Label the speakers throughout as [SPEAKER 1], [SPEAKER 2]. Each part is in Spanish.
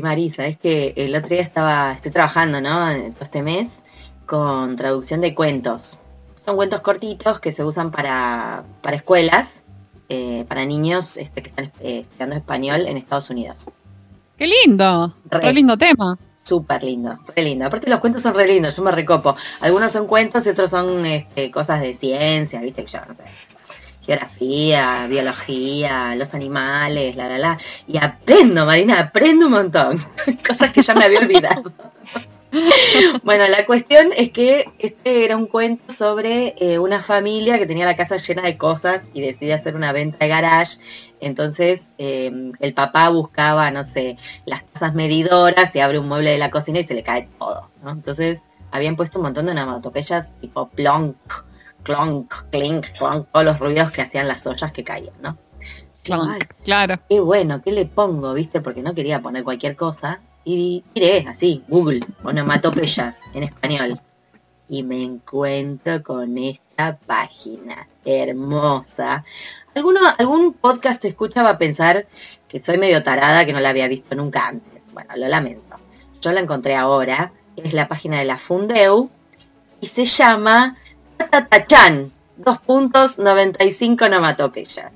[SPEAKER 1] Marisa, es que el otro día estaba, estoy trabajando, ¿no? Todo este mes con traducción de cuentos. Son cuentos cortitos que se usan para, para escuelas, eh, para niños este, que están eh, estudiando español en Estados Unidos.
[SPEAKER 2] ¡Qué lindo!
[SPEAKER 1] Re.
[SPEAKER 2] ¡Qué lindo tema!
[SPEAKER 1] Súper lindo, re lindo. Aparte los cuentos son re lindos, yo me recopo. Algunos son cuentos y otros son este, cosas de ciencia, viste que yo no sé. Geografía, biología, los animales, la la la. Y aprendo, Marina, aprendo un montón. cosas que ya me había olvidado. bueno, la cuestión es que este era un cuento sobre eh, una familia que tenía la casa llena de cosas y decide hacer una venta de garage. Entonces eh, el papá buscaba, no sé, las cosas medidoras, se abre un mueble de la cocina y se le cae todo. Entonces habían puesto un montón de onomatopeyas tipo plonk, clonk, clink, clonk, todos los ruidos que hacían las ollas que caían, ¿no?
[SPEAKER 2] Clonk, claro.
[SPEAKER 1] qué bueno, ¿qué le pongo? ¿Viste? Porque no quería poner cualquier cosa. Y tiré así, Google, onomatopeyas en español. Y me encuentro con esta página hermosa. ¿Alguno, algún podcast te escucha va a pensar que soy medio tarada, que no la había visto nunca antes. Bueno, lo lamento. Yo la encontré ahora. Es la página de la Fundeu. Y se llama Tatatachan. Dos puntos 95 onomatopeyas.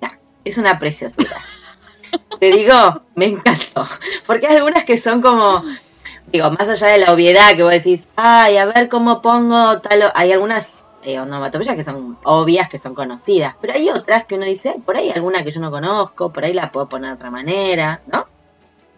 [SPEAKER 1] Ya, es una preciosura. Te digo, me encantó. Porque hay algunas que son como, digo, más allá de la obviedad que vos decís, ay, a ver cómo pongo tal. o-". Hay algunas eh, onomatopeyas que son obvias, que son conocidas, pero hay otras que uno dice, "Ay, por ahí alguna que yo no conozco, por ahí la puedo poner de otra manera, ¿no?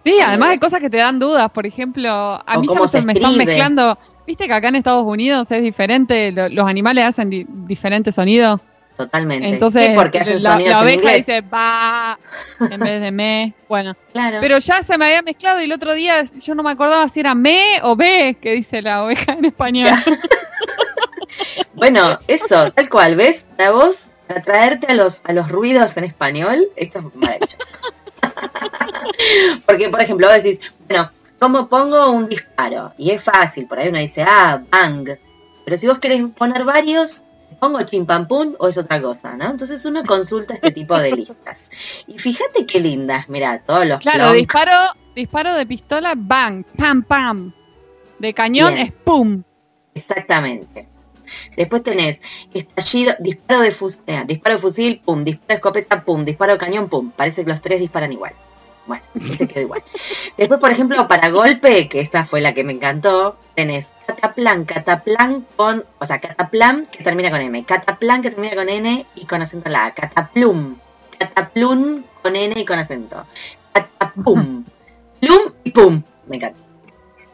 [SPEAKER 2] Sí, además hay cosas que te dan dudas. Por ejemplo, a mí ya me,
[SPEAKER 1] se
[SPEAKER 2] me están mezclando. ¿Viste que acá en Estados Unidos es diferente? lo- los animales hacen di- diferentes sonidos.
[SPEAKER 1] Totalmente.
[SPEAKER 2] Entonces,
[SPEAKER 1] Sí, porque hacen
[SPEAKER 2] la, la oveja dice va en vez de me. Bueno,
[SPEAKER 1] Claro.
[SPEAKER 2] pero ya se me había mezclado y el otro día yo no me acordaba si era me o be que dice la oveja en español.
[SPEAKER 1] Bueno, eso, tal cual, ¿ves? Para vos, para traerte a los, a los ruidos en español, esto es maravilloso. Porque, por ejemplo, vos decís, bueno, ¿cómo pongo un disparo? Y es fácil, por ahí uno dice, ah, bang. Pero si vos querés poner varios, ¿pongo chimpampum o es otra cosa, no? Entonces uno consulta este tipo de listas. Y fíjate qué lindas, mira, todos los
[SPEAKER 2] Claro,
[SPEAKER 1] plonk.
[SPEAKER 2] disparo, disparo de pistola, bang, pam, pam. De cañón
[SPEAKER 1] Bien.
[SPEAKER 2] es pum.
[SPEAKER 1] Exactamente. Después tenés estallido, disparo de fusil, disparo de fusil, pum, disparo de escopeta, pum, disparo de cañón, pum. Parece que los tres disparan igual. Bueno, este quedó igual. Después, por ejemplo, para golpe, que esta fue la que me encantó, tenés cataplan, cataplan con, o sea, cataplan que termina con M, cataplan que termina con N y con acento en la A, cataplum, cataplum con N y con acento, catapum, plum y pum. Me encanta.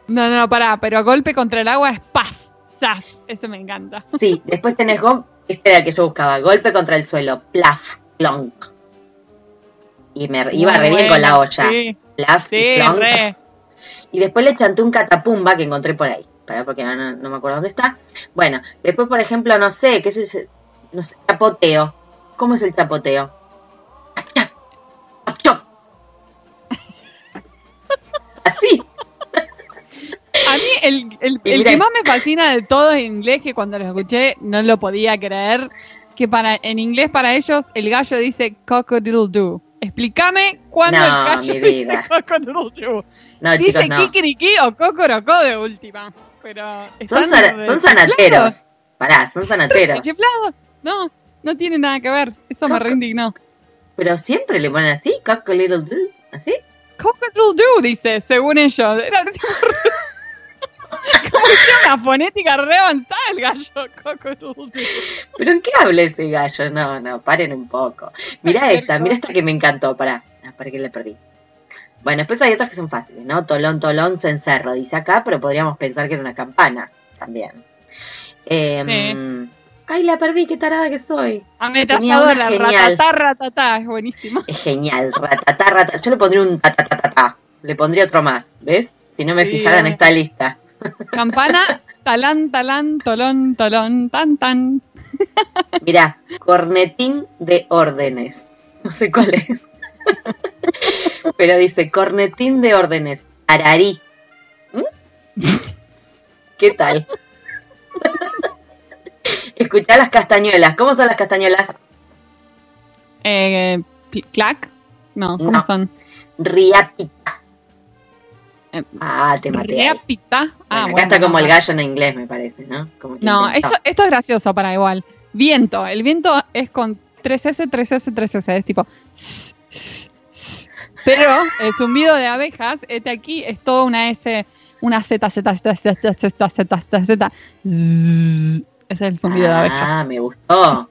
[SPEAKER 2] No, no, no, pará, pero golpe contra el agua es paf, zas. Eso me encanta.
[SPEAKER 1] Sí, después tenés go este era el que yo buscaba, golpe contra el suelo, plaf, plonk. Y me iba re bien con la olla.
[SPEAKER 2] Sí,
[SPEAKER 1] y
[SPEAKER 2] sí,
[SPEAKER 1] plonk.
[SPEAKER 2] re.
[SPEAKER 1] Y después le chanté un catapumba que encontré por ahí. Para porque no, me acuerdo dónde está. Bueno, después por ejemplo, no sé, ¿qué es ese? No sé, chapoteo. ¿Cómo es el chapoteo? Chap, chap, chap, chap. Así.
[SPEAKER 2] A mí el, el, que más me fascina de todo en inglés, que cuando lo escuché no lo podía creer, que para en inglés para ellos el gallo dice cock-a-doodle-doo. Explícame cuándo
[SPEAKER 1] No,
[SPEAKER 2] el gallo
[SPEAKER 1] mi
[SPEAKER 2] dice
[SPEAKER 1] vida.
[SPEAKER 2] cock-a-doodle-doo.
[SPEAKER 1] No,
[SPEAKER 2] Dice
[SPEAKER 1] chicos, no.
[SPEAKER 2] kikiriki o cocorocó de última. Pero
[SPEAKER 1] Son, sanateros. Pará, son sanateros.
[SPEAKER 2] chiflados. No, no tiene nada que ver. Eso me
[SPEAKER 1] Coco.
[SPEAKER 2] reindignó.
[SPEAKER 1] Pero siempre le ponen así, cock a little do, así.
[SPEAKER 2] Cock-a-doodle-doo, dice, según ellos. Era hicieron una fonética re avanzada el gallo. Cock-a-doodle-doo.
[SPEAKER 1] ¿Pero en qué habla ese gallo? No, no, paren un poco. Mira esta, mira esta que me encantó, para, para que la perdí. Bueno, después hay otras que son fáciles, ¿no? Tolón, tolón, cencerro, dice acá, pero podríamos pensar que era una campana también. Em, Ay, la perdí, qué tarada que soy.
[SPEAKER 2] Ametralladora, ratatá, ratatá, es buenísimo.
[SPEAKER 1] Es genial, ratatá, ratatá. Yo le pondría un tatatatá. Le pondría otro más, ¿ves? Si no me
[SPEAKER 2] Sí,
[SPEAKER 1] fijara en esta lista.
[SPEAKER 2] Campana, talán, talán, tolón, tolón, tan, tan.
[SPEAKER 1] Mirá, cornetín de órdenes. No sé cuál es. Pero dice cornetín de órdenes. Ararí. ¿Mm? ¿Qué tal? Escuchá las castañuelas. ¿Cómo son las castañuelas?
[SPEAKER 2] Eh, clac, no, ¿cómo
[SPEAKER 1] No.
[SPEAKER 2] son?
[SPEAKER 1] Riática. Ah, te maté. Bueno,
[SPEAKER 2] Ah,
[SPEAKER 1] acá
[SPEAKER 2] bueno,
[SPEAKER 1] está como el gallo en inglés, me parece, ¿no? Como que
[SPEAKER 2] No, esto, esto es gracioso para igual. Viento. El viento es con 3S, 3S, 3S. Es tipo. Pero el zumbido de abejas, este aquí es todo una S, una Z, Z, Z, Z, Z, Z, Z, Z. Es el zumbido de abejas.
[SPEAKER 1] Ah, me gustó.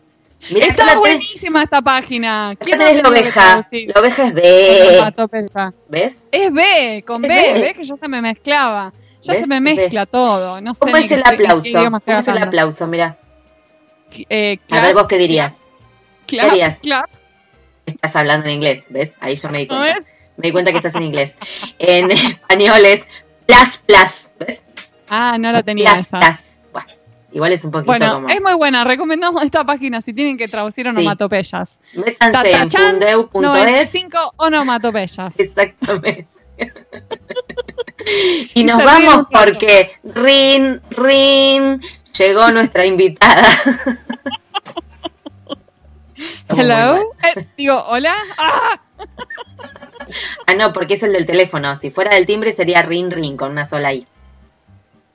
[SPEAKER 1] Mirá,
[SPEAKER 2] Está
[SPEAKER 1] tenés,
[SPEAKER 2] buenísima esta página. ¿Quién no
[SPEAKER 1] tenés la oveja. La oveja es B. ¿Ves?
[SPEAKER 2] Es B, con
[SPEAKER 1] Es
[SPEAKER 2] B,
[SPEAKER 1] B.
[SPEAKER 2] ¿ves? Que ya se me mezclaba. Ya
[SPEAKER 1] ¿Ves?
[SPEAKER 2] se me
[SPEAKER 1] B.
[SPEAKER 2] mezcla todo. No sé
[SPEAKER 1] ¿Cómo
[SPEAKER 2] ni
[SPEAKER 1] es
[SPEAKER 2] qué
[SPEAKER 1] el
[SPEAKER 2] qué
[SPEAKER 1] aplauso? ¿Cómo es el aplauso? Mirá.
[SPEAKER 2] Eh,
[SPEAKER 1] A ver vos qué dirías.
[SPEAKER 2] clap,
[SPEAKER 1] harías?
[SPEAKER 2] clap,
[SPEAKER 1] Estás hablando en inglés, ¿ves? Ahí yo me di
[SPEAKER 2] ¿no
[SPEAKER 1] cuenta.
[SPEAKER 2] ves?
[SPEAKER 1] Me di cuenta que estás en inglés. En español es plus plus, ¿ves?
[SPEAKER 2] Ah, no la tenía
[SPEAKER 1] Plus
[SPEAKER 2] esa.
[SPEAKER 1] plus. Igual es un poquito
[SPEAKER 2] Bueno,
[SPEAKER 1] como...
[SPEAKER 2] es muy buena. Recomendamos esta página si tienen que traducir onomatopeyas.
[SPEAKER 1] Métanse en fundeu.es.
[SPEAKER 2] 95 onomatopeyas.
[SPEAKER 1] Exactamente. y nos vamos porque Rin, Rin, llegó nuestra invitada.
[SPEAKER 2] Hello. Eh, digo, hola. Ah,
[SPEAKER 1] Ah, no, porque es el del teléfono. Si fuera del timbre sería Rin, Rin, con una sola I.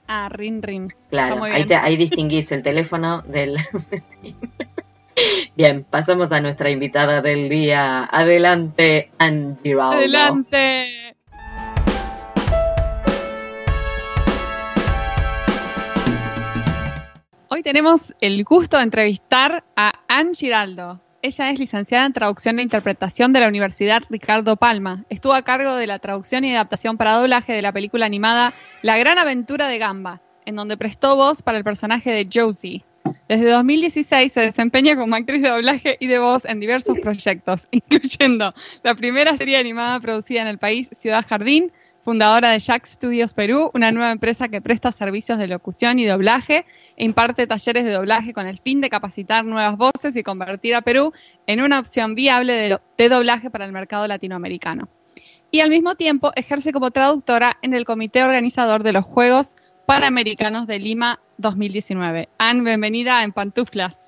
[SPEAKER 2] ah rin, rin.
[SPEAKER 1] Claro, ahí, te- ahí distinguís el teléfono del... Bien, pasamos a nuestra invitada del día. Adelante, Angie Raudo.
[SPEAKER 2] Adelante. Hoy tenemos el gusto de entrevistar a Anne Giraldo. Ella es licenciada en traducción e interpretación de la Universidad Ricardo Palma. Estuvo a cargo de la traducción y adaptación para doblaje de la película animada La Gran Aventura de Gamba, en donde prestó voz para el personaje de Josie. Desde 2016 se desempeña como actriz de doblaje y de voz en diversos proyectos, incluyendo la primera serie animada producida en el país, Ciudad Jardín, fundadora de Jack Studios Perú, una nueva empresa que presta servicios de locución y doblaje e imparte talleres de doblaje con el fin de capacitar nuevas voces y convertir a Perú en una opción viable de, de doblaje para el mercado latinoamericano. Y al mismo tiempo ejerce como traductora en el comité organizador de los Juegos Panamericanos de Lima 2019. Anne, bienvenida en Pantuflas.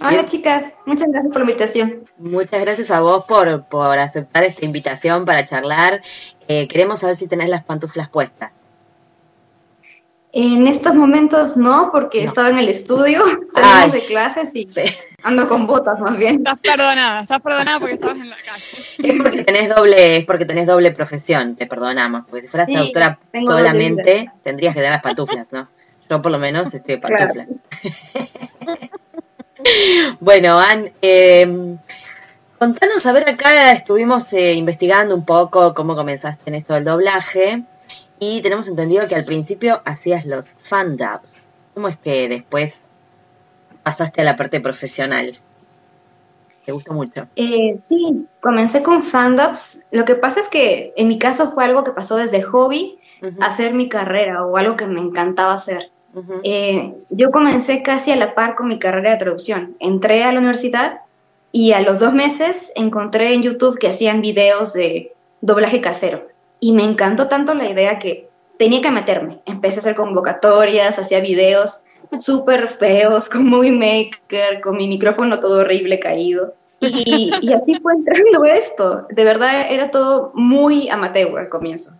[SPEAKER 3] Hola
[SPEAKER 1] Bien.
[SPEAKER 3] chicas, muchas gracias por la invitación.
[SPEAKER 1] Muchas gracias a vos por, por aceptar esta invitación para charlar. Eh, queremos saber si tenés las pantuflas puestas.
[SPEAKER 3] En estos momentos no, porque
[SPEAKER 1] No.
[SPEAKER 3] he estado en el estudio,
[SPEAKER 1] Ay.
[SPEAKER 3] salimos de clases y
[SPEAKER 1] Sí.
[SPEAKER 3] ando con botas más bien.
[SPEAKER 2] Estás perdonada, estás perdonada porque estabas en la calle.
[SPEAKER 1] Es porque tenés doble, es porque tenés doble profesión, te perdonamos. Porque si fueras
[SPEAKER 3] Sí,
[SPEAKER 1] traductora solamente, tendrías que dar las pantuflas, ¿no? Yo por lo menos estoy de
[SPEAKER 3] Claro.
[SPEAKER 1] bueno, Ann, eh, contanos, a ver, acá estuvimos eh, investigando un poco cómo comenzaste en esto del doblaje y tenemos entendido que al principio hacías los fan dubs. ¿Cómo es que después pasaste a la parte profesional? ¿Te gustó mucho?
[SPEAKER 3] Eh, sí, comencé con fandubs. Lo que pasa es que en mi caso fue algo que pasó desde hobby a hacer mi carrera o algo que me encantaba hacer. Eh, yo comencé casi a la par con mi carrera de traducción. Entré a la universidad y a los dos meses encontré en YouTube que hacían videos de doblaje casero. Y me encantó tanto la idea que tenía que meterme. Empecé a hacer convocatorias, hacía videos súper feos, con Movie Maker, con mi micrófono todo horrible caído. Y, y así fue entrando esto. De verdad era todo muy amateur al comienzo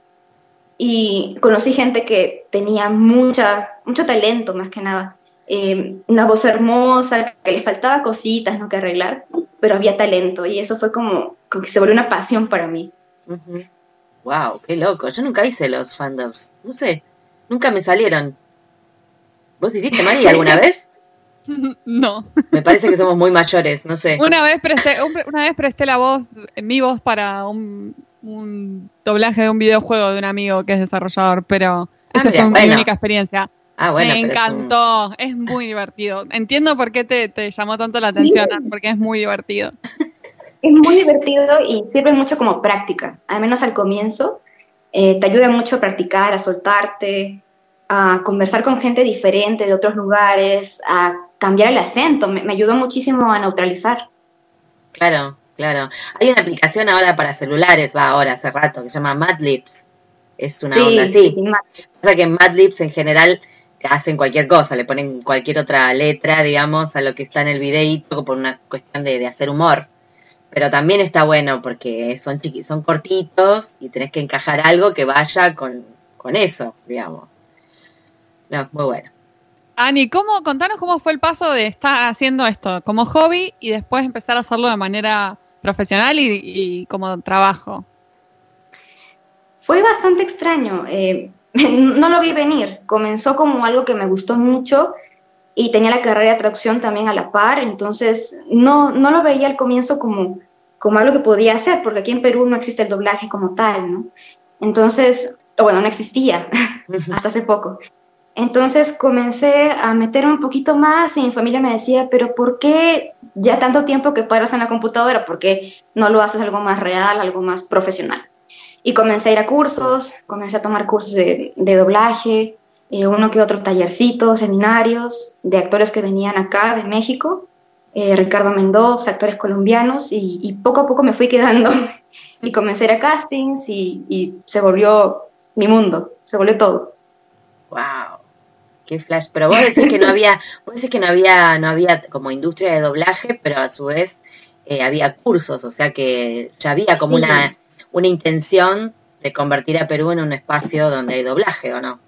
[SPEAKER 3] y conocí gente que tenía mucha, mucho talento más que nada. Eh, una voz hermosa, que le faltaba cositas ¿no? que arreglar, pero había talento y eso fue como, como que se volvió una pasión para mí.
[SPEAKER 1] Wow, qué loco. Yo nunca hice los fandoms. No sé, nunca me salieron. ¿Vos hiciste, Mari, alguna vez?
[SPEAKER 2] No.
[SPEAKER 1] Me parece que somos muy mayores, no sé.
[SPEAKER 2] Una vez presté, un- una vez presté la voz, mi voz para un, un doblaje de un videojuego de un amigo que es desarrollador, pero
[SPEAKER 1] Ah,
[SPEAKER 2] esa
[SPEAKER 1] mira,
[SPEAKER 2] fue mi única experiencia.
[SPEAKER 1] Ah, bueno,
[SPEAKER 2] Me
[SPEAKER 1] pero es un-
[SPEAKER 2] encantó, es, muy divertido. Entiendo por qué te, te llamó tanto la atención,
[SPEAKER 3] Sí.
[SPEAKER 2] porque es muy divertido.
[SPEAKER 3] Es muy divertido y sirve mucho como práctica, al menos al comienzo. eh, te ayuda mucho a practicar, a soltarte, a conversar con gente diferente de otros lugares, a cambiar el acento. Me, me ayudó muchísimo a neutralizar.
[SPEAKER 1] Claro, claro. Hay una aplicación ahora para celulares, va ahora, hace rato, que se llama Madlibs. Es una onda así. Pasa que en Madlibs en general hacen cualquier cosa, le ponen cualquier otra letra, digamos, a lo que está en el videíto por una cuestión de, de hacer humor. pero también está bueno porque son chiqui son cortitos y tenés que encajar algo que vaya con, con eso, digamos. No, muy bueno.
[SPEAKER 2] Ani, ¿cómo, contanos cómo fue el paso de estar haciendo esto como hobby y después empezar a hacerlo de manera profesional y, como trabajo.
[SPEAKER 3] Fue bastante extraño. Eh, no lo vi venir. Comenzó como algo que me gustó mucho y tenía la carrera de traducción también a la par, entonces no, no lo veía al comienzo como, como algo que podía hacer, porque aquí en Perú no existe el doblaje como tal, ¿no? Entonces, bueno, no existía hasta hace poco. Entonces comencé a meterme un poquito más y mi familia me decía, pero ¿por qué ya tanto tiempo que paras en la computadora? ¿Por qué no lo haces algo más real, algo más profesional? Y comencé a ir a cursos, comencé a tomar cursos de, doblaje, eh, uno que otro tallercito, seminarios de actores que venían acá de México, eh, Ricardo Mendoza, actores colombianos, y, poco a poco me fui quedando y comencé a ir a castings y, y se volvió mi mundo, se volvió todo.
[SPEAKER 1] ¡Wow! Qué flash. Pero vos decís que no había, vos decís que no había, no había como industria de doblaje, pero a su vez eh, había cursos, o sea que ya había como una, una intención de convertir a Perú en un espacio donde hay doblaje, ¿o no?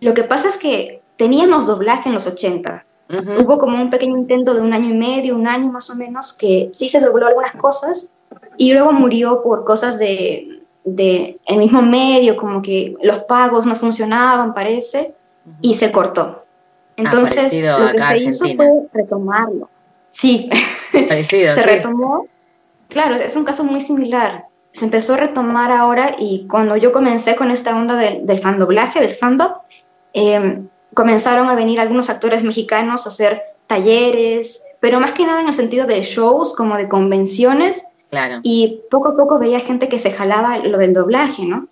[SPEAKER 3] Lo que pasa es que teníamos doblaje en los 80. Hubo como un pequeño intento de un año y medio, un año más o menos, que sí se dobló algunas cosas y luego murió por cosas de, de el mismo medio, como que los pagos no funcionaban, parece y se cortó. Entonces, lo que se hizo fue retomarlo. Sí, se retomó. Claro, es un caso muy similar. Se empezó a retomar ahora y cuando yo comencé con esta onda del, del fandoblaje, del fandom, em, comenzaron a venir algunos actores mexicanos a hacer talleres, pero más que nada en el sentido de shows, como de convenciones.
[SPEAKER 1] Claro.
[SPEAKER 3] Y poco a poco veía gente que se jalaba lo del doblaje, ¿no?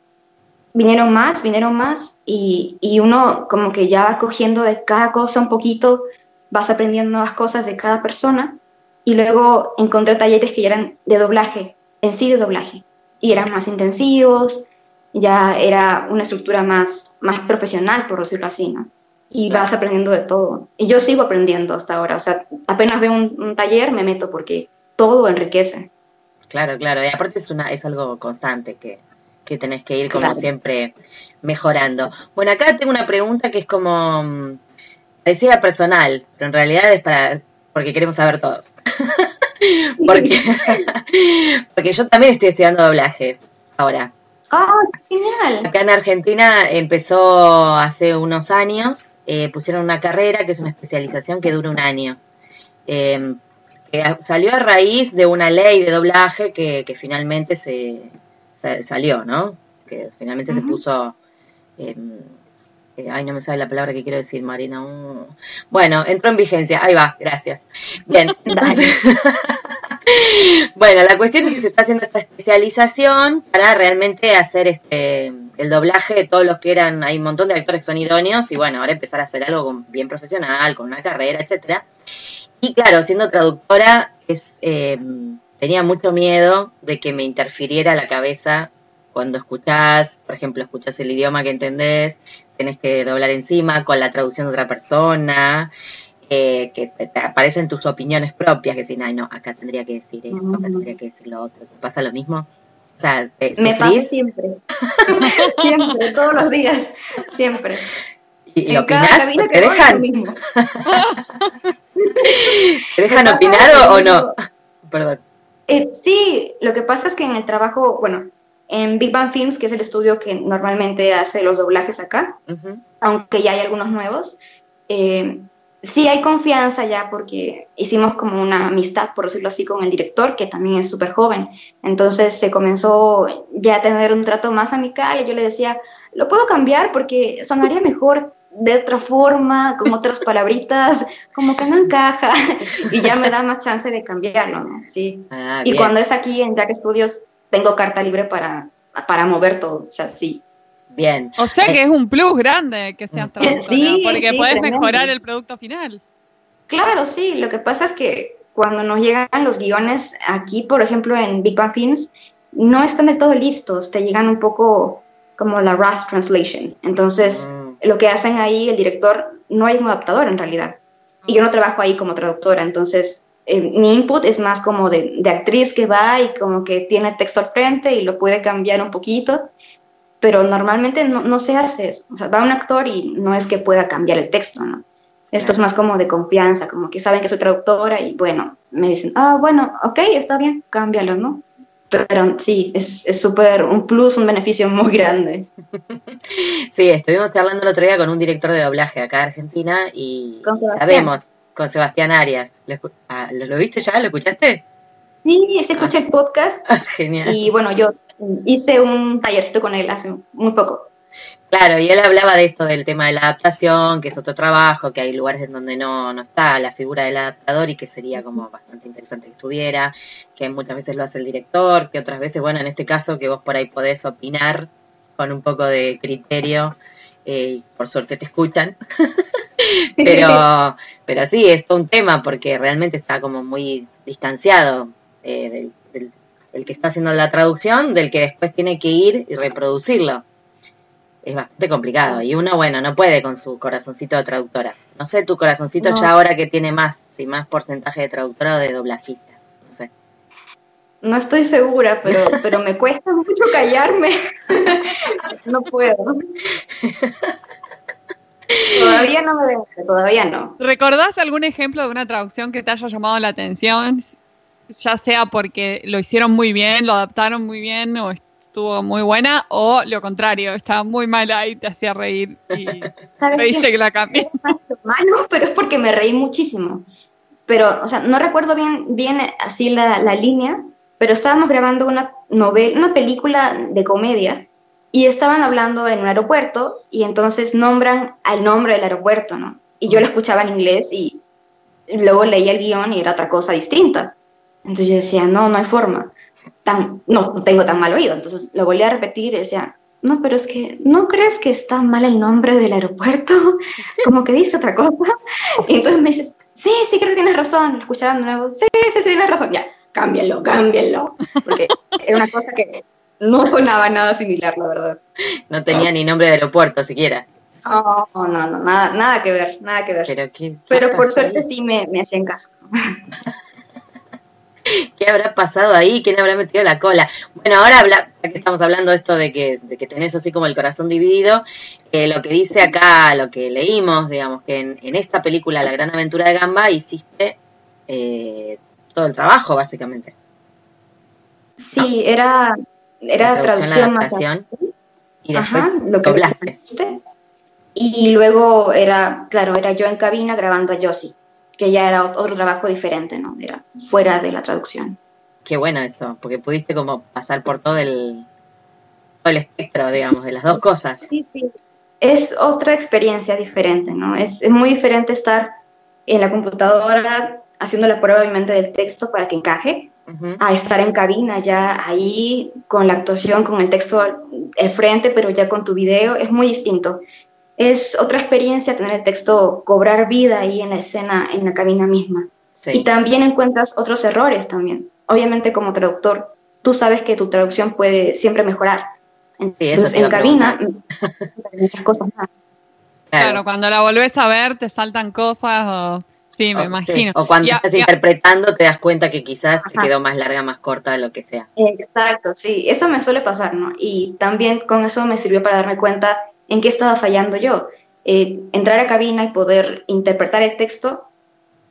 [SPEAKER 3] Vinieron más, vinieron más y, y, uno como que ya va cogiendo de cada cosa un poquito, vas aprendiendo nuevas cosas de cada persona y luego encontré talleres que ya eran de doblaje, en sí de doblaje, y eran más intensivos, ya era una estructura más, más profesional, por decirlo así, ¿no? Y vas aprendiendo de todo. Y yo sigo aprendiendo hasta ahora, o sea, apenas veo un, un taller, me meto porque todo enriquece.
[SPEAKER 1] Claro, claro, y aparte es, una, es algo constante que, que tenés que ir como siempre mejorando. Bueno, acá tengo una pregunta que es como mm, decía personal, pero en realidad es para porque queremos saber todos. porque, porque yo también estoy estudiando doblaje ahora.
[SPEAKER 3] ¡Ah, genial!
[SPEAKER 1] Acá en Argentina empezó hace unos años, eh, pusieron una carrera que es una especialización que dura un año. Em, que salió a raíz de una ley de doblaje que, que finalmente se, salió, ¿no? Que finalmente se puso... Eh, ay, no me sale la palabra que quiero decir, Marina. Uh. Bueno, entró en vigencia. Ahí va, gracias. Bien, bueno, la cuestión es que se está haciendo esta especialización para realmente hacer este el doblaje de todos los que eran, hay un montón de actores que son idóneos y bueno, ahora empezar a hacer algo bien profesional, con una carrera, etcétera. Y claro, siendo traductora es eh, tenía mucho miedo de que me interfiriera la cabeza cuando escuchás, por ejemplo, escuchás el idioma que entendés, tenés que doblar encima con la traducción de otra persona, eh, que te, aparecen tus opiniones propias, que si no, no, acá tendría que decir esto, acá tendría que decir lo otro. ¿Te pasa lo mismo?
[SPEAKER 3] O sea, me pasa siempre. siempre, todos los días, siempre.
[SPEAKER 1] ¿Y, y opinás? ¿Te dejan? ¿Te dejan opinar o no? Perdón.
[SPEAKER 3] Eh, sí, lo que pasa es que en el trabajo, bueno, en Big Bang Films, que es el estudio que normalmente hace los doblajes acá, aunque ya hay algunos nuevos, eh, sí hay confianza ya porque hicimos como una amistad, por decirlo así, con el director, que también es súper joven. Entonces se comenzó ya a tener un trato más amical y yo le decía, lo puedo cambiar porque sonaría mejor de otra forma, con otras palabritas, como que no encaja, y ya me da más chance de cambiarlo, ¿no? Sí. Ah, y cuando es aquí en Jack Studios, tengo carta libre para, para mover todo, o sea, sí.
[SPEAKER 1] Bien.
[SPEAKER 2] O sea que es un plus grande que seas traductor, porque puedes mejorar el producto final.
[SPEAKER 3] Claro, sí, lo que pasa es que cuando nos llegan los guiones aquí, por ejemplo, en Big Bang Films, no están del todo listos, te llegan un poco como la rough translation. Entonces, mm lo que hacen ahí el director, no hay un adaptador en realidad. Y yo no trabajo ahí como traductora, entonces eh, mi input es más como de, de, actriz que va y como que tiene el texto al frente y lo puede cambiar un poquito, pero normalmente no, no se hace eso. O sea, va un actor y no es que pueda cambiar el texto, ¿no? Esto es más como de confianza, como que saben que soy traductora y bueno, me dicen, ah, bueno, ok, está bien, cámbialo, ¿no? Pero sí, es súper un plus, un beneficio muy grande.
[SPEAKER 1] Sí, estuvimos hablando el otro día con un director de doblaje acá en Argentina y sabemos, con Sebastián Arias. Ah, ¿Lo, viste ya? ¿Lo escuchaste?
[SPEAKER 3] Sí, se escucha el podcast.
[SPEAKER 1] Ah, genial.
[SPEAKER 3] Y bueno, yo hice un tallercito con él hace muy poco.
[SPEAKER 1] Claro, y él hablaba de esto, del tema de la adaptación, que es otro trabajo, que hay lugares en donde no, no está la figura del adaptador y que sería como bastante interesante que estuviera, que muchas veces lo hace el director, que otras veces, bueno, en este caso que vos por ahí podés opinar con un poco de criterio, eh, por suerte te escuchan, pero, pero sí, es todo un tema porque realmente está como muy distanciado eh, del, del que está haciendo la traducción, del que después tiene que ir y reproducirlo es bastante complicado. Y uno, bueno, no puede con su corazoncito de traductora. No sé, tu corazoncito ya ahora que tiene más, y más porcentaje de traductora o de doblajista. No sé.
[SPEAKER 3] No estoy segura, pero, pero me cuesta mucho callarme. no puedo. Todavía no me veo, todavía no.
[SPEAKER 2] ¿Recordás algún ejemplo de una traducción que te haya llamado la atención? Ya sea porque lo hicieron muy bien, lo adaptaron muy bien o estuvo muy buena o lo contrario, estaba muy mala y te hacía reír y reíste que la cambié.
[SPEAKER 3] Pero es porque me reí muchísimo. Pero, o sea, no recuerdo bien, bien así la, la línea, pero estábamos grabando una novela, una película de comedia y estaban hablando en un aeropuerto y entonces nombran al nombre del aeropuerto, ¿no? Y yo lo escuchaba en inglés y luego leía el guion y era otra cosa distinta. Entonces yo decía, no, no hay forma tan, no, tengo tan mal oído. Entonces lo volví a repetir y decía, no, pero es que, ¿no crees que está mal el nombre del aeropuerto? Como que dice otra cosa. Y entonces me dices, sí, sí, creo que tienes razón. Escuchaba de nuevo, sí, sí, sí, tienes razón. Ya, cámbialo, cámbialo. Porque era una cosa que no sonaba nada similar, la verdad.
[SPEAKER 1] No tenía ni nombre de aeropuerto siquiera.
[SPEAKER 3] No, no, no, nada, nada que ver, nada que ver. Pero, Pero por suerte sí me, me hacían caso.
[SPEAKER 1] ¿Qué habrá pasado ahí? ¿Quién habrá metido la cola? Bueno, ahora habla, que estamos hablando esto de que, de que tenés así como el corazón dividido, eh, lo que dice acá, lo que leímos, digamos, que en, esta película, La Gran Aventura de Gamba, hiciste eh, todo el trabajo, básicamente.
[SPEAKER 3] Sí, era, era traducción, más
[SPEAKER 1] y después lo que doblaste.
[SPEAKER 3] Y luego era, claro, era yo en cabina grabando a Josie que ya era otro trabajo diferente, ¿no? Era fuera de la traducción.
[SPEAKER 1] Qué bueno eso, porque pudiste como pasar por todo el, todo el espectro, digamos, de las dos cosas.
[SPEAKER 3] Sí, sí. Es otra experiencia diferente, ¿no? Es, es muy diferente estar en la computadora haciendo la prueba obviamente del texto para que encaje, a estar en cabina ya ahí con la actuación, con el texto al frente, pero ya con tu video, es muy distinto es otra experiencia tener el texto cobrar vida ahí en la escena, en la cabina misma. Y también encuentras otros errores también. Obviamente como traductor, tú sabes que tu traducción puede siempre mejorar. Entonces en cabina muchas cosas más.
[SPEAKER 2] Claro. cuando la volvés a ver te saltan cosas o... Sí, me imagino.
[SPEAKER 1] O cuando estás interpretando te das cuenta que quizás te quedó más larga, más corta, de lo que sea.
[SPEAKER 3] Exacto, sí, eso me suele pasar, ¿no? Y también con eso me sirvió para darme cuenta en qué estaba fallando yo. Eh, entrar a cabina y poder interpretar el texto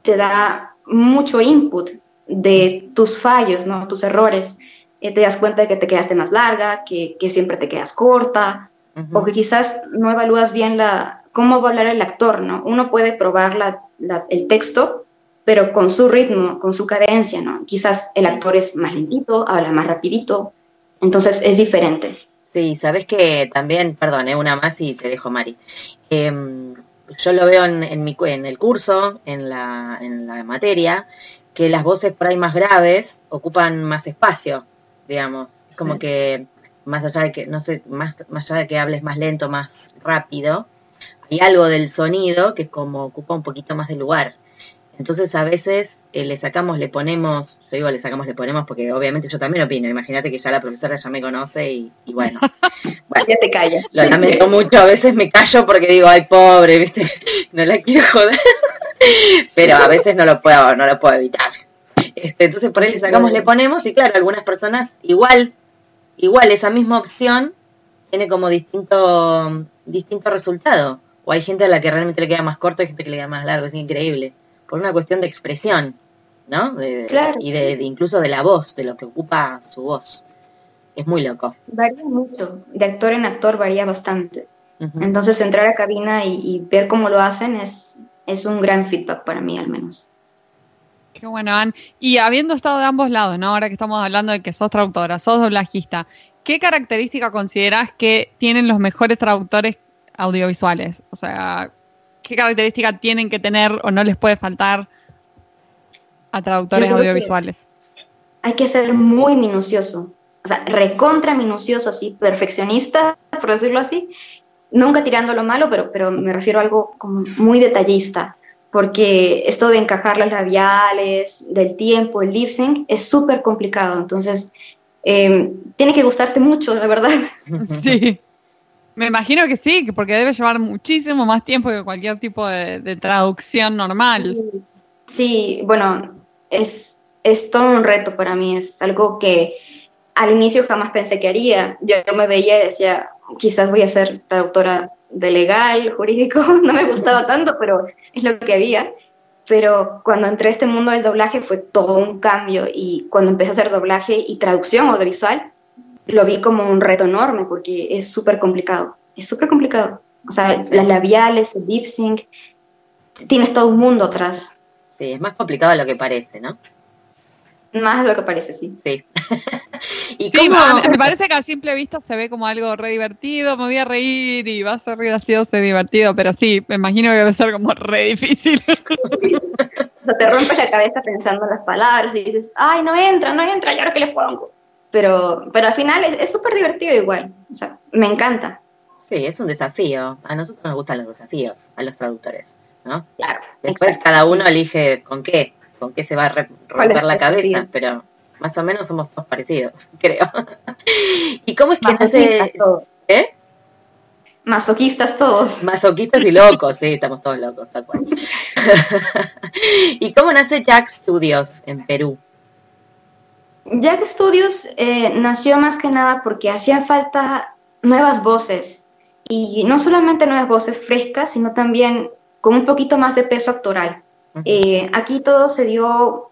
[SPEAKER 3] te da mucho input de tus fallos, ¿no? tus errores. Eh, te das cuenta de que te quedaste más larga, que, siempre te quedas corta, o que quizás no evalúas bien la, cómo va a hablar el actor. ¿no? Uno puede probar el texto, pero con su ritmo, con su cadencia. ¿no? Quizás el actor es más lentito, habla más rapidito, entonces es diferente.
[SPEAKER 1] Sí, sabes que también, perdón, eh, una más y te dejo, Mari. Em, yo lo veo en, mi, en el curso, en la, en la materia, que las voces por ahí más graves ocupan más espacio, digamos. Es como que más allá de que, no sé, más, más allá de que hables más lento, más rápido, hay algo del sonido que como ocupa un poquito más de lugar. Entonces a veces eh, le sacamos, le ponemos, yo digo le sacamos, le ponemos porque obviamente yo también opino, imagínate que ya la profesora ya me conoce y, bueno,
[SPEAKER 3] Ya te callas.
[SPEAKER 1] Lo lamento mucho, a veces me callo porque digo, ay pobre, viste, no la quiero joder. Pero a veces no lo puedo, no lo puedo evitar. Este, entonces por ahí le sacamos, le ponemos y claro, algunas personas igual, igual esa misma opción tiene como distinto, distinto resultado. O hay gente a la que realmente le queda más corto y gente que le queda más largo, es increíble. Por una cuestión de expresión, ¿no?
[SPEAKER 3] claro.
[SPEAKER 1] Y de, incluso de la voz, de lo que ocupa su voz. Es muy loco.
[SPEAKER 3] Varía mucho, de actor en actor varía bastante. Entonces entrar a cabina y, ver cómo lo hacen es, es un gran feedback para mí al menos.
[SPEAKER 2] Qué bueno, Anne. Y habiendo estado de ambos lados, ¿no? Ahora que estamos hablando de que sos traductora, sos doblajista, ¿qué característica consideras que tienen los mejores traductores audiovisuales? O sea, ¿qué característica tienen que tener o no les puede faltar a traductores audiovisuales?
[SPEAKER 3] Hay que ser muy minucioso, o sea, recontra minucioso, así, perfeccionista, por decirlo así. Nunca tirando lo malo, pero, pero me refiero a algo como muy detallista, porque esto de encajar las labiales, del tiempo, el lip sync, es súper complicado. Entonces, em, tiene que gustarte mucho, la verdad.
[SPEAKER 2] Sí. Me imagino que sí, porque debe llevar muchísimo más tiempo que cualquier tipo de, traducción normal.
[SPEAKER 3] Sí, bueno, es, es todo un reto para mí, es algo que al inicio jamás pensé que haría. Yo, me veía y decía, quizás voy a ser traductora de legal, jurídico, no me gustaba tanto, pero es lo que había. Pero cuando entré a este mundo del doblaje fue todo un cambio y cuando empecé a hacer doblaje y traducción audiovisual, lo vi como un reto enorme porque es súper complicado, es súper complicado. O sea, las labiales, el lip sync, tienes todo un mundo atrás.
[SPEAKER 1] Sí, es más complicado de lo que parece, ¿no?
[SPEAKER 3] Más de lo que parece, sí.
[SPEAKER 1] Sí.
[SPEAKER 2] ¿Y me parece que a simple vista se ve como algo re divertido, me voy a reír y va a ser gracioso y divertido, pero sí, me imagino que debe ser como re difícil.
[SPEAKER 3] o sea, te rompes la cabeza pensando en las palabras y dices, ay, no entra, no entra, ¿y ahora qué le pongo? Pero, pero al final es súper divertido igual, o sea, me encanta.
[SPEAKER 1] Sí, es un desafío. A nosotros nos gustan los desafíos, a los traductores, ¿no?
[SPEAKER 3] Claro.
[SPEAKER 1] Después cada uno elige con qué con qué se va a romper la cabeza, pero más o menos somos todos parecidos, creo. ¿Y cómo es que nace? ¿Eh?
[SPEAKER 3] Masoquistas todos.
[SPEAKER 1] Masoquistas y locos, sí, estamos todos locos, tal cual. ¿Y cómo nace Jack Studios en Perú?
[SPEAKER 3] Jack Studios eh, nació más que nada porque hacía falta nuevas voces. Y no solamente nuevas voces frescas, sino también con un poquito más de peso actoral. Eh, aquí todo se dio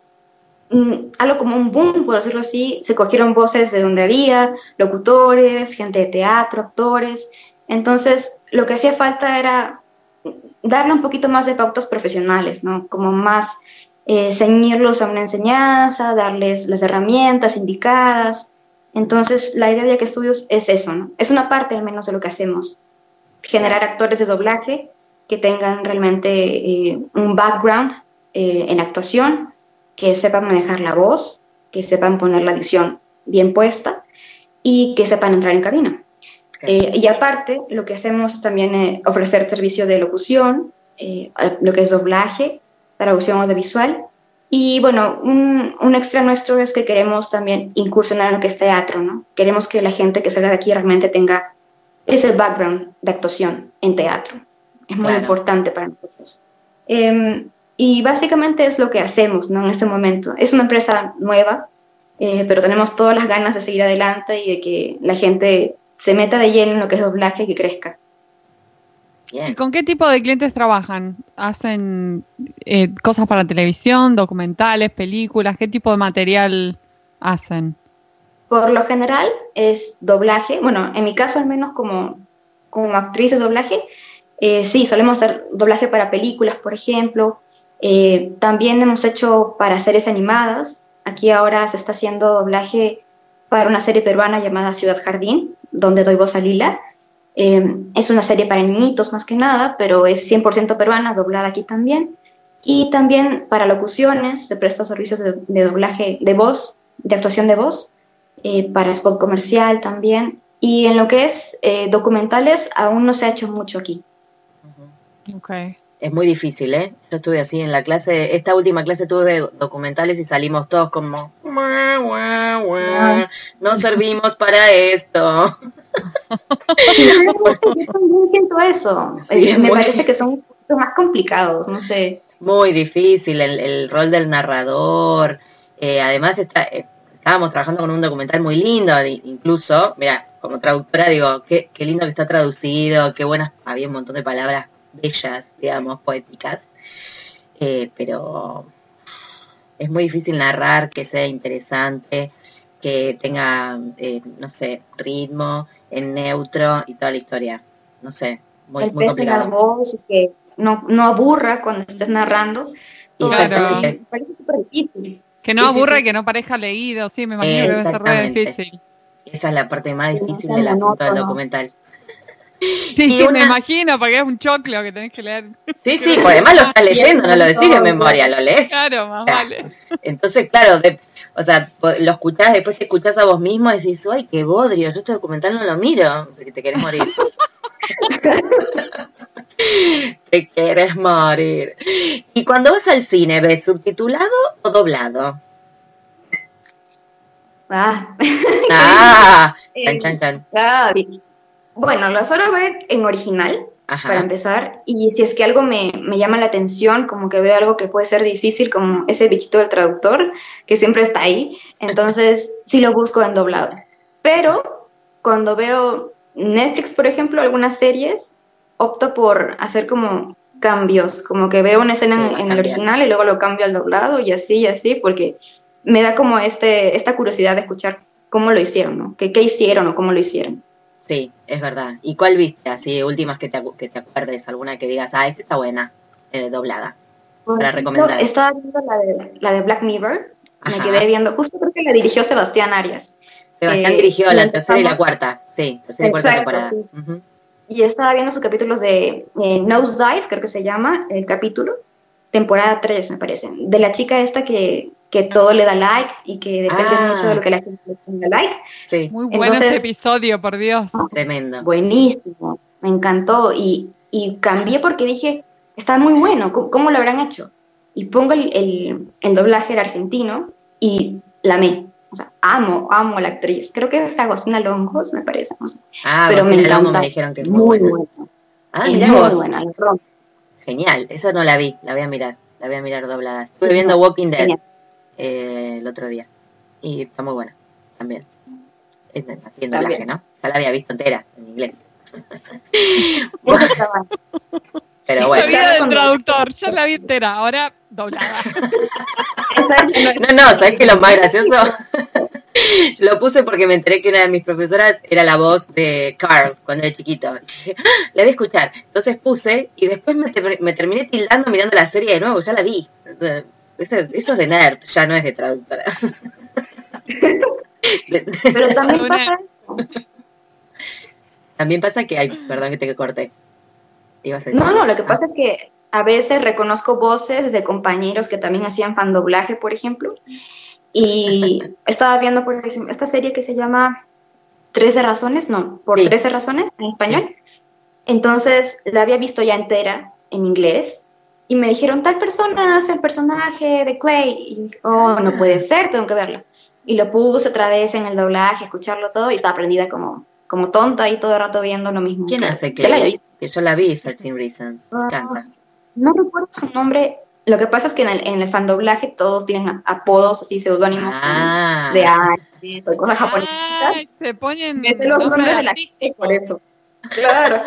[SPEAKER 3] mm, algo como un boom, por decirlo así. Se cogieron voces de donde había, locutores, gente de teatro, actores. Entonces, lo que hacía falta era darle un poquito más de pautas profesionales, ¿no? Como más eh, ceñirlos a una enseñanza, darles las herramientas indicadas. Entonces, la idea de que Estudios es eso, ¿no? Es una parte al menos de lo que hacemos. Generar actores de doblaje que tengan realmente eh, un background eh, en actuación, que sepan manejar la voz, que sepan poner la dicción bien puesta y que sepan entrar en cabina. Eh, y aparte, lo que hacemos también es ofrecer servicio de locución, lo que es doblaje, traducción audiovisual. Y bueno, un, un, extra nuestro es que queremos también incursionar en lo que es teatro, ¿no? Queremos que la gente que salga de aquí realmente tenga ese background de actuación en teatro. Es muy importante para nosotros. Em, y básicamente es lo que hacemos ¿no? en este momento. Es una empresa nueva, eh, pero tenemos todas las ganas de seguir adelante y de que la gente se meta de lleno en lo que es doblaje y que crezca.
[SPEAKER 2] ¿Y con qué tipo de clientes trabajan? ¿Hacen eh, cosas para televisión, documentales, películas? ¿Qué tipo de material hacen?
[SPEAKER 3] Por lo general es doblaje. Bueno, en mi caso al menos como, como actriz de doblaje, eh, sí, solemos hacer doblaje para películas, por ejemplo. Eh, también hemos hecho para series animadas. Aquí ahora se está haciendo doblaje para una serie peruana llamada Ciudad Jardín, donde doy voz a Lila. Eh, es una serie para niñitos más que nada, pero es 100% peruana, doblada aquí también. Y también para locuciones, se presta servicios de, doblaje de voz, de actuación de voz, para spot comercial también. Y en lo que es documentales, aún no se ha hecho mucho aquí.
[SPEAKER 2] Okay.
[SPEAKER 1] Es muy difícil, ¿eh? Yo estuve así en la clase, esta última clase tuve documentales y salimos todos como, no servimos para esto.
[SPEAKER 3] Yo también siento eso. Eh, me parece que son un poquito más complicados, no sé.
[SPEAKER 1] Muy difícil, el, el rol del narrador, Eh, además está, eh, estábamos trabajando con un documental muy lindo, incluso, mira, como traductora digo, qué, qué lindo que está traducido, qué buenas, había un montón de palabras bellas, digamos, poéticas, Eh, pero es muy difícil narrar, que sea interesante, que tenga, eh, no sé, ritmo, en neutro y toda la historia. No sé, muy,
[SPEAKER 3] el
[SPEAKER 1] muy
[SPEAKER 3] peso en la
[SPEAKER 1] complicado.
[SPEAKER 3] voz y que no, no aburra cuando estés narrando.
[SPEAKER 1] Y
[SPEAKER 3] Todo
[SPEAKER 2] Claro.
[SPEAKER 3] me parece súper difícil.
[SPEAKER 2] Que no
[SPEAKER 1] Sí,
[SPEAKER 2] aburra
[SPEAKER 1] sí.
[SPEAKER 2] y que no parezca leído, sí, me imagino que debe ser re
[SPEAKER 1] Exactamente.
[SPEAKER 2] difícil.
[SPEAKER 1] esa es la parte más
[SPEAKER 3] no
[SPEAKER 1] difícil del asunto del documental.
[SPEAKER 2] Sí, sí,
[SPEAKER 1] una-
[SPEAKER 2] me imagino, porque es un choclo que tenés que leer.
[SPEAKER 1] Sí, sí, pues además lo estás leyendo, no lo decís de memoria, lo lees.
[SPEAKER 2] Claro, más vale.
[SPEAKER 1] Entonces, claro, de- o sea, lo escuchás, después te escuchás a vos mismo y decís, ay, qué bodrio, yo este documental no lo miro, que te querés morir. te quieres morir. Y cuando vas al cine, ¿ves subtitulado o doblado?
[SPEAKER 3] Ah,
[SPEAKER 1] Ah,
[SPEAKER 3] eh, ah, sí. Bueno, lo suelo ver en original, para empezar, y si es que algo me, me llama la atención, como que veo algo que puede ser difícil, como ese bichito del traductor, que siempre está ahí, entonces sí lo busco en doblado. Pero cuando veo Netflix, por ejemplo, algunas series, opto por hacer como cambios, como que veo una escena en, en el original y luego lo cambio al doblado y así y así, porque me da como este, esta curiosidad de escuchar cómo lo hicieron, ¿no? ¿Qué, qué hicieron o cómo lo hicieron?
[SPEAKER 1] Sí, es verdad. ¿Y cuál viste? Así, últimas que te, que te acuerdes, alguna que digas, ah, esta está buena, eh, doblada. Para recomendar.
[SPEAKER 3] Estaba viendo la de, la de Black Mirror, me quedé viendo, justo creo que la dirigió Sebastián Arias.
[SPEAKER 1] Sebastián
[SPEAKER 3] Eh,
[SPEAKER 1] dirigió la tercera y la cuarta, sí, tercera y cuarta temporada.
[SPEAKER 3] sí. Y estaba viendo sus capítulos de eh, Nosedive, creo que se llama el capítulo, temporada 3 me parece, de la chica esta que, que todo le da like y que depende
[SPEAKER 1] Ah.
[SPEAKER 3] mucho de lo que la gente le ponga like.
[SPEAKER 1] Sí,
[SPEAKER 2] Muy bueno
[SPEAKER 3] Entonces-
[SPEAKER 2] este episodio, por Dios.
[SPEAKER 1] tremendo.
[SPEAKER 3] Buenísimo, me encantó y, y cambié porque dije, está muy bueno, ¿cómo, cómo lo habrán hecho? Y pongo el, el, el doblaje argentino y la amé. O sea, amo, amo a la actriz. Creo que es Agostina Longos, me parece. no sé.
[SPEAKER 1] Ah,
[SPEAKER 3] pero me
[SPEAKER 1] Agostina
[SPEAKER 3] encanta.
[SPEAKER 1] me dijeron que es muy,
[SPEAKER 3] Muy
[SPEAKER 1] buena.
[SPEAKER 3] buena.
[SPEAKER 1] Ah,
[SPEAKER 3] y
[SPEAKER 1] mirá
[SPEAKER 3] muy
[SPEAKER 1] vos.
[SPEAKER 3] buena. la.
[SPEAKER 1] Genial, esa no la vi, la voy a mirar, la voy a mirar doblada. Estuve viendo Walking Dead
[SPEAKER 3] Genial.
[SPEAKER 1] Eh, el otro día y está muy buena también. Es doblaje,
[SPEAKER 3] También.
[SPEAKER 1] ¿no? Ya la había visto entera en inglés.
[SPEAKER 3] Estaba-
[SPEAKER 1] Pero bueno.
[SPEAKER 2] vida del traductor, ya la vi entera, ahora doblada.
[SPEAKER 1] No, no, ¿sabes qué es lo más gracioso? Lo puse porque me enteré que una de mis profesoras era la voz de Carl cuando era chiquito. "Ah, la voy a escuchar. Entonces puse y después me, me terminé tildando mirando la serie de nuevo, ya la vi. Eso, eso es de nerd, ya no es de traductora.
[SPEAKER 3] Pero también pasa
[SPEAKER 1] También pasa que hay, perdón que te corté. Ibas a decir-
[SPEAKER 3] No, no, lo que pasa es que a veces reconozco voces de compañeros que también hacían fan doblaje, por ejemplo. Y estaba viendo, por ejemplo, esta serie que se llama 13 razones, no, por
[SPEAKER 1] Sí.
[SPEAKER 3] 13 razones en español. Entonces la había visto ya entera en inglés y me dijeron, tal persona hace el personaje de Clay. Y oh, no puede ser, tengo que verlo. Y lo puse otra vez en el doblaje, escucharlo todo y estaba aprendida como, como tonta y todo el rato viendo lo mismo.
[SPEAKER 1] ¿Quién hace
[SPEAKER 3] que la
[SPEAKER 1] que, yo la vi, 13 Reasons? Me
[SPEAKER 3] Ah.
[SPEAKER 1] encanta.
[SPEAKER 3] No recuerdo su nombre. Lo que pasa es que en el, en el fan doblaje todos tienen a- apodos así, seudónimos
[SPEAKER 1] Ah,
[SPEAKER 3] de años o cosas japonesas.
[SPEAKER 2] Ay, se ponen
[SPEAKER 3] los
[SPEAKER 2] nombres
[SPEAKER 3] de la gente por eso. Claro.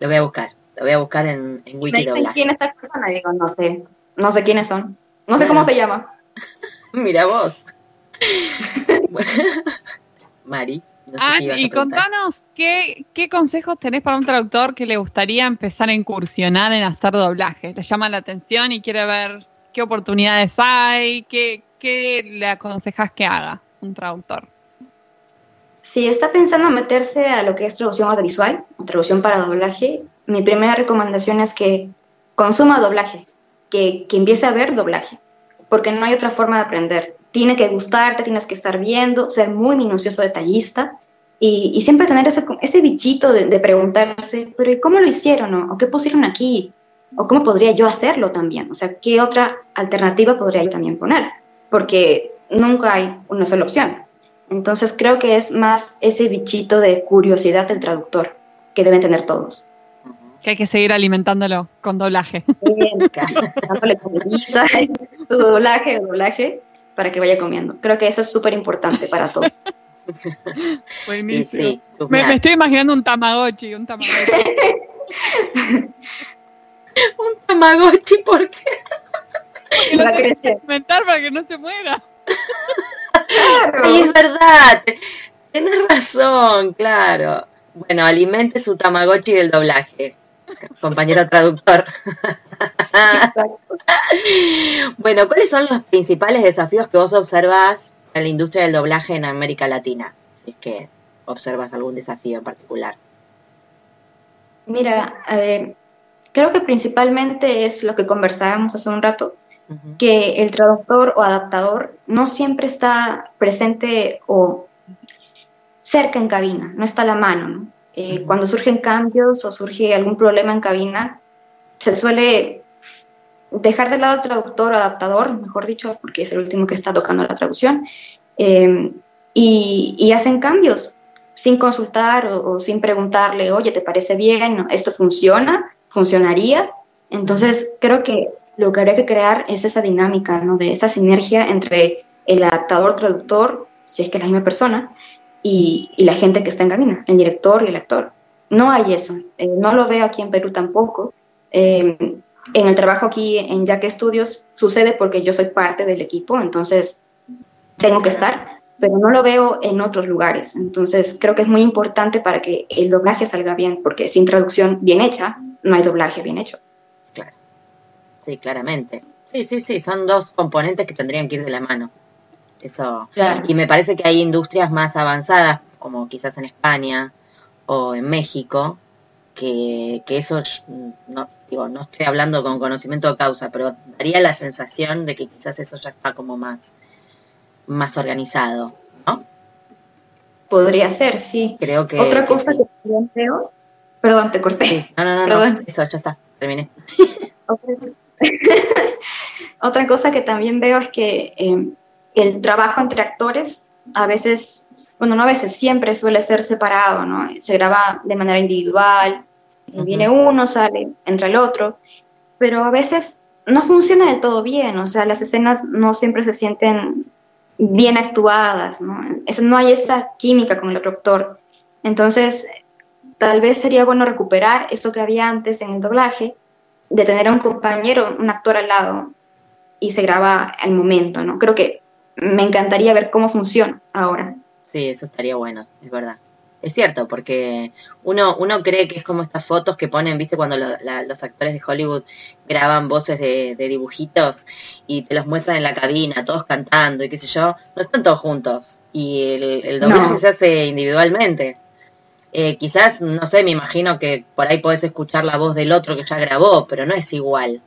[SPEAKER 1] lo voy a buscar. Lo voy a buscar en, en
[SPEAKER 3] Me
[SPEAKER 1] Wiki
[SPEAKER 3] dicen
[SPEAKER 1] Doblaje.
[SPEAKER 3] quién es tal persona digo, no sé. No sé quiénes son. No sé cómo se llama.
[SPEAKER 1] Mira vos. Mari. no sé
[SPEAKER 2] y contanos, ¿qué, ¿qué consejos tenés para un traductor que le gustaría empezar a incursionar en hacer doblaje? Le llama la atención y quiere ver qué oportunidades hay, qué, qué le aconsejas que haga un traductor.
[SPEAKER 3] Si está pensando meterse a lo que es traducción audiovisual, o traducción para doblaje, mi primera recomendación es que consuma doblaje, que, que empiece a ver doblaje, porque no hay otra forma de aprender. Tiene que gustarte, tienes que estar viendo, ser muy minucioso, detallista y, y siempre tener ese, ese bichito de, de preguntarse, pero ¿y cómo lo hicieron? O, ¿O qué pusieron aquí? ¿O cómo podría yo hacerlo también? O sea, ¿qué otra alternativa podría yo también poner? Porque nunca hay una sola opción. Entonces creo que es más ese bichito de curiosidad del traductor que deben tener todos.
[SPEAKER 2] Que hay que seguir alimentándolo con doblaje.
[SPEAKER 3] Dándole comidita, su doblaje, doblaje. para que vaya comiendo. Creo que eso es súper importante para todos.
[SPEAKER 2] Buenísimo. Sí, me, me, estoy imaginando un tamagotchi, un tamagotchi.
[SPEAKER 1] un tamagotchi, ¿por qué?
[SPEAKER 2] Porque Va a crecer. para que no se muera.
[SPEAKER 1] Claro. es verdad. Tienes razón, claro. Bueno, alimente su tamagotchi del doblaje, compañero traductor. bueno, ¿cuáles son los principales desafíos que vos observás en la industria del doblaje en América Latina? Si es que observas algún desafío en particular.
[SPEAKER 3] Mira, creo que principalmente es lo que conversábamos hace un rato, que el traductor o adaptador no siempre está presente o cerca en cabina, no está a la mano. Eh, cuando surgen cambios o surge algún problema en cabina, se suele dejar de lado el traductor o adaptador, mejor dicho, porque es el último que está tocando la traducción, em, y, hacen cambios sin consultar o, sin preguntarle, oye, ¿te parece bien? ¿Esto funciona? ¿Funcionaría? Entonces, creo que lo que habría que crear es esa dinámica, ¿no? De esa sinergia entre el adaptador, traductor, si es que es la misma persona, y, la gente que está en cabina, el director y el actor. No hay eso, eh, no lo veo aquí en Perú tampoco. Eh, en el trabajo aquí en Jack Studios sucede porque yo soy parte del equipo, entonces tengo que estar, pero no lo veo en otros lugares. Entonces creo que es muy importante para que el doblaje salga bien, porque sin traducción bien hecha, no hay doblaje bien hecho.
[SPEAKER 1] Claro. Sí, claramente. Sí, sí, sí, son dos componentes que tendrían que ir de la mano. Eso. Y me parece que hay industrias más avanzadas, como quizás en España o en México, que, que eso no, digo, no estoy hablando con conocimiento de causa, pero daría la sensación de que quizás eso ya está como más, más organizado, ¿no?
[SPEAKER 3] Podría ser, sí.
[SPEAKER 1] Creo que.
[SPEAKER 3] Otra cosa que, también veo. Perdón, te corté.
[SPEAKER 1] No, no, no, no, eso ya está, terminé.
[SPEAKER 3] Otra cosa que también veo es que eh, el trabajo entre actores a veces, bueno, no a veces, siempre suele ser separado, ¿no? Se graba de manera individual, viene uno, sale, entra el otro, pero a veces no funciona del todo bien, o sea, las escenas no siempre se sienten bien actuadas, ¿no? no hay esa química con el otro actor. Entonces, tal vez sería bueno recuperar eso que había antes en el doblaje, de tener a un compañero, un actor al lado, y se graba al momento, ¿no? Creo que me encantaría ver cómo funciona ahora.
[SPEAKER 1] Sí, eso estaría bueno, es verdad. Es cierto, porque uno, uno cree que es como estas fotos que ponen, viste, cuando los actores de Hollywood graban voces de, dibujitos y te los muestran en la cabina, todos cantando y qué sé yo, no están todos juntos. Y el, el doblaje se hace individualmente. Eh, quizás, no sé, me imagino que por ahí podés escuchar la voz del otro que ya grabó, pero no es igual.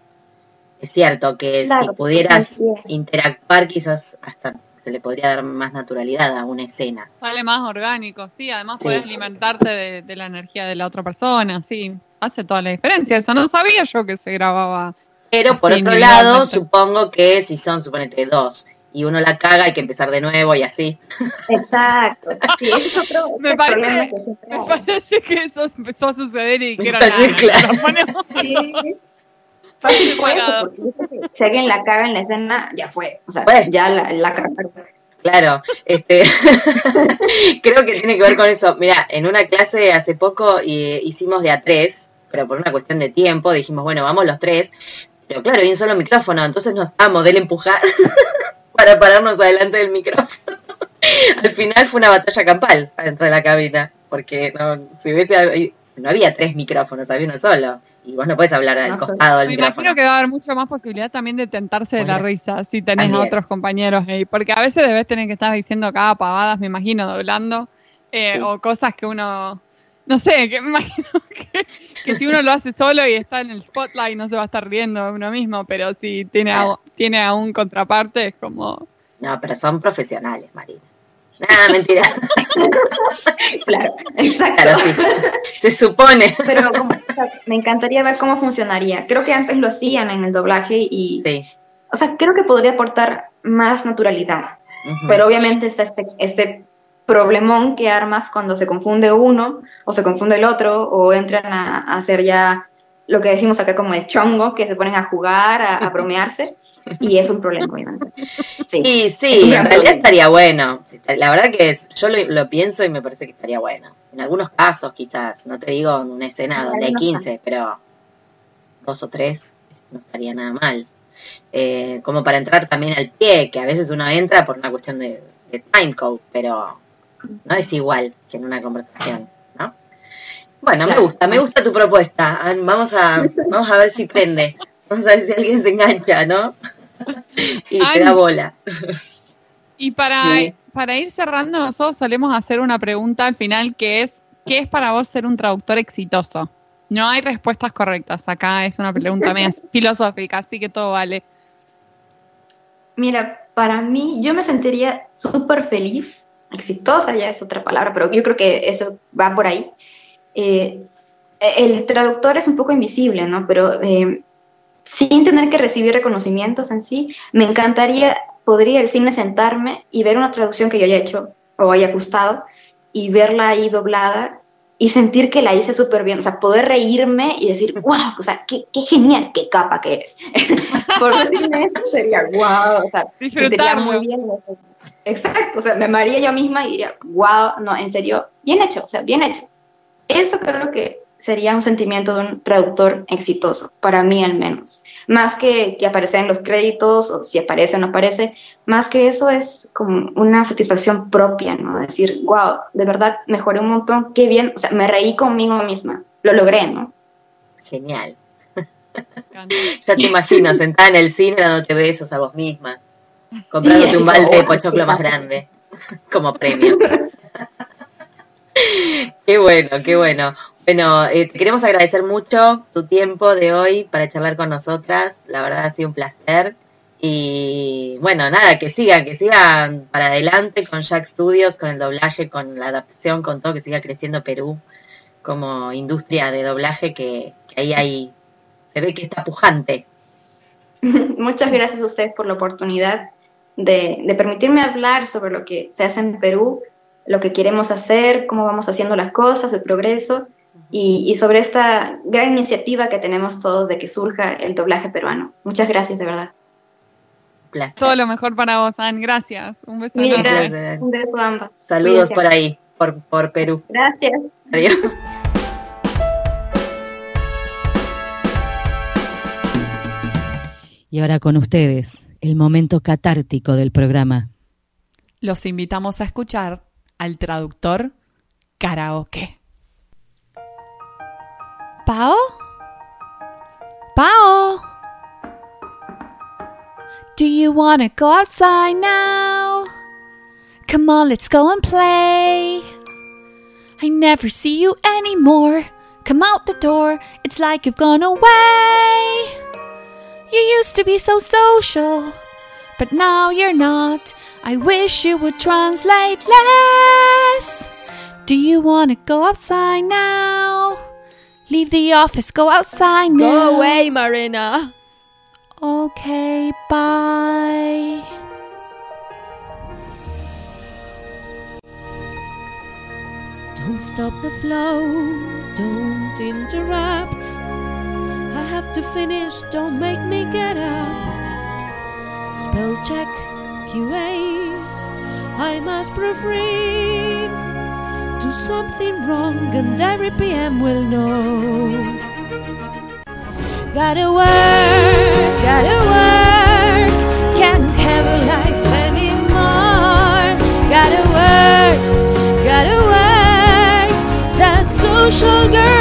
[SPEAKER 1] Es cierto que si pudieras interactuar quizás hasta se le podría dar más naturalidad a una escena.
[SPEAKER 2] Sale más orgánico, sí, además puedes alimentarte de, la energía de la otra persona, sí, hace toda la diferencia, eso no sabía yo que se grababa.
[SPEAKER 1] Pero por otro lado, supongo que si son, suponete, dos, y uno la caga, hay que empezar de nuevo y así.
[SPEAKER 3] Exacto. Sí, es otro,
[SPEAKER 2] me, parece, que me parece que eso empezó a suceder y que era
[SPEAKER 1] claro.
[SPEAKER 3] Fácil fue eso, porque si alguien la caga en la escena, ya fue. O sea, ya la, la cagaron.
[SPEAKER 1] Claro, este, creo que tiene que ver con eso. Mira, en una clase hace poco hicimos de a tres, pero por una cuestión de tiempo dijimos, bueno, vamos los tres, pero claro, hay un solo micrófono, entonces nos damos del empujar para pararnos adelante del micrófono. Al final fue una batalla campal dentro de la cabina, porque no, si hubiese, no había tres micrófonos, había uno solo y vos no puedes hablar al costado del Me
[SPEAKER 2] imagino que va a haber mucha más posibilidad también de tentarse de la risa si tenés a otros compañeros ahí, porque a veces debes tener que estar diciendo cada pavadas, me imagino, doblando, eh, o cosas que uno, no sé, que me imagino que, si uno lo hace solo y está en el spotlight no se va a estar riendo de uno mismo, pero si tiene, a, tiene a un contraparte es como...
[SPEAKER 1] No, pero son profesionales, Marina. Ah, mentira.
[SPEAKER 3] claro, exacto.
[SPEAKER 1] Se supone.
[SPEAKER 3] Pero me encantaría ver cómo funcionaría. Creo que antes lo hacían en el doblaje y, o sea, creo que podría aportar más naturalidad. Pero obviamente está este, este problemón que armas cuando se confunde uno o se confunde el otro o entran a, hacer ya lo que decimos acá como el chongo, que se ponen a jugar, a, bromearse Y es un problema, obviamente.
[SPEAKER 1] Sí,
[SPEAKER 3] Sí,
[SPEAKER 1] sí, en realidad
[SPEAKER 3] problema.
[SPEAKER 1] estaría bueno. La verdad que yo lo, lo pienso y me parece que estaría bueno. En algunos casos quizás, no te digo en una escena
[SPEAKER 3] En
[SPEAKER 1] donde hay
[SPEAKER 3] algunos
[SPEAKER 1] 15, pero dos o tres no estaría nada mal. Eh, como para entrar también al pie, que a veces uno entra por una cuestión de, de time code, pero no es igual que en una conversación, ¿no? Bueno, me gusta, me gusta tu propuesta. Ah, Vamos a, vamos a ver si prende. Vamos a ver si alguien se engancha, ¿no? Y te
[SPEAKER 2] Ay.
[SPEAKER 1] da bola.
[SPEAKER 2] Y para, para ir cerrando, nosotros solemos hacer una pregunta al final que es, ¿qué es para vos ser un traductor exitoso? No hay respuestas correctas. Acá es una pregunta media filosófica, así que todo vale.
[SPEAKER 3] Mira, para mí, yo me sentiría súper feliz, exitosa ya es otra palabra, pero yo creo que eso va por ahí. Eh, el traductor es un poco invisible, ¿no? Pero eh, sin tener que recibir reconocimientos en sí, me encantaría, podría el cine sentarme y ver una traducción que yo haya hecho o haya ajustado y verla ahí doblada y sentir que la hice súper bien, o sea, poder reírme y decir, wow, o sea, qué, qué genial, qué capa que eres. Por decirme eso sería wow, o sea,
[SPEAKER 2] Disfrutarlo.
[SPEAKER 3] muy bien. Exacto, o sea, me amaría yo misma y diría, wow, no, en serio, bien hecho, o sea, bien hecho. Eso creo que sería un sentimiento de un traductor exitoso, para mí al menos. Más que, que aparecer en los créditos o si aparece o no aparece, más que eso es como una satisfacción propia, ¿no? Decir, wow, de verdad mejoré un montón, qué bien, o sea, me reí conmigo misma, lo logré, ¿no?
[SPEAKER 1] Genial. Ya te imagino sentada en el cine dándote besos a vos misma, comprándote
[SPEAKER 3] así
[SPEAKER 1] un balde de
[SPEAKER 3] "Oh,
[SPEAKER 1] pochoclo más
[SPEAKER 3] capo".
[SPEAKER 1] grande como premio. qué bueno, qué bueno. Bueno, eh, te queremos agradecer mucho tu tiempo de hoy para charlar con nosotras. La verdad ha sido un placer. Y bueno, nada, que sigan, que sigan para adelante con Jack Studios, con el doblaje, con la adaptación, con todo, que siga creciendo Perú como industria de doblaje, que, ahí hay, se ve que está pujante.
[SPEAKER 3] Muchas gracias a ustedes por la oportunidad de, de permitirme hablar sobre lo que se hace en Perú, lo que queremos hacer, cómo vamos haciendo las cosas, el progreso y, y sobre esta gran iniciativa que tenemos todos de que surja el doblaje peruano. Muchas gracias, de verdad.
[SPEAKER 1] Placer.
[SPEAKER 2] Todo lo mejor para vos, Ann. Gracias. Un beso
[SPEAKER 3] Mil gracias. Un beso a ambas.
[SPEAKER 1] Saludos por ahí, por, por Perú.
[SPEAKER 3] Gracias.
[SPEAKER 1] Adiós.
[SPEAKER 4] Y ahora con ustedes, el momento catártico del programa.
[SPEAKER 5] Los invitamos a escuchar al traductor karaoke.
[SPEAKER 6] Pao? Pao? Do you wanna go outside now? Come on, let's go and play. I never see you anymore. Come out the door, it's like you've gone away. You used to be so social, but now you're not. I wish you would translate less. Do you wanna go outside now? Leave the office, go outside now.
[SPEAKER 7] Go away, Marina.
[SPEAKER 6] Okay, bye.
[SPEAKER 7] Don't stop the flow, don't interrupt. I have to finish, don't make me get up. Spell check, QA, I must proofread. Do something wrong, and every PM will know. Gotta work, gotta work, can't have a life anymore. Gotta work, gotta work, that social girl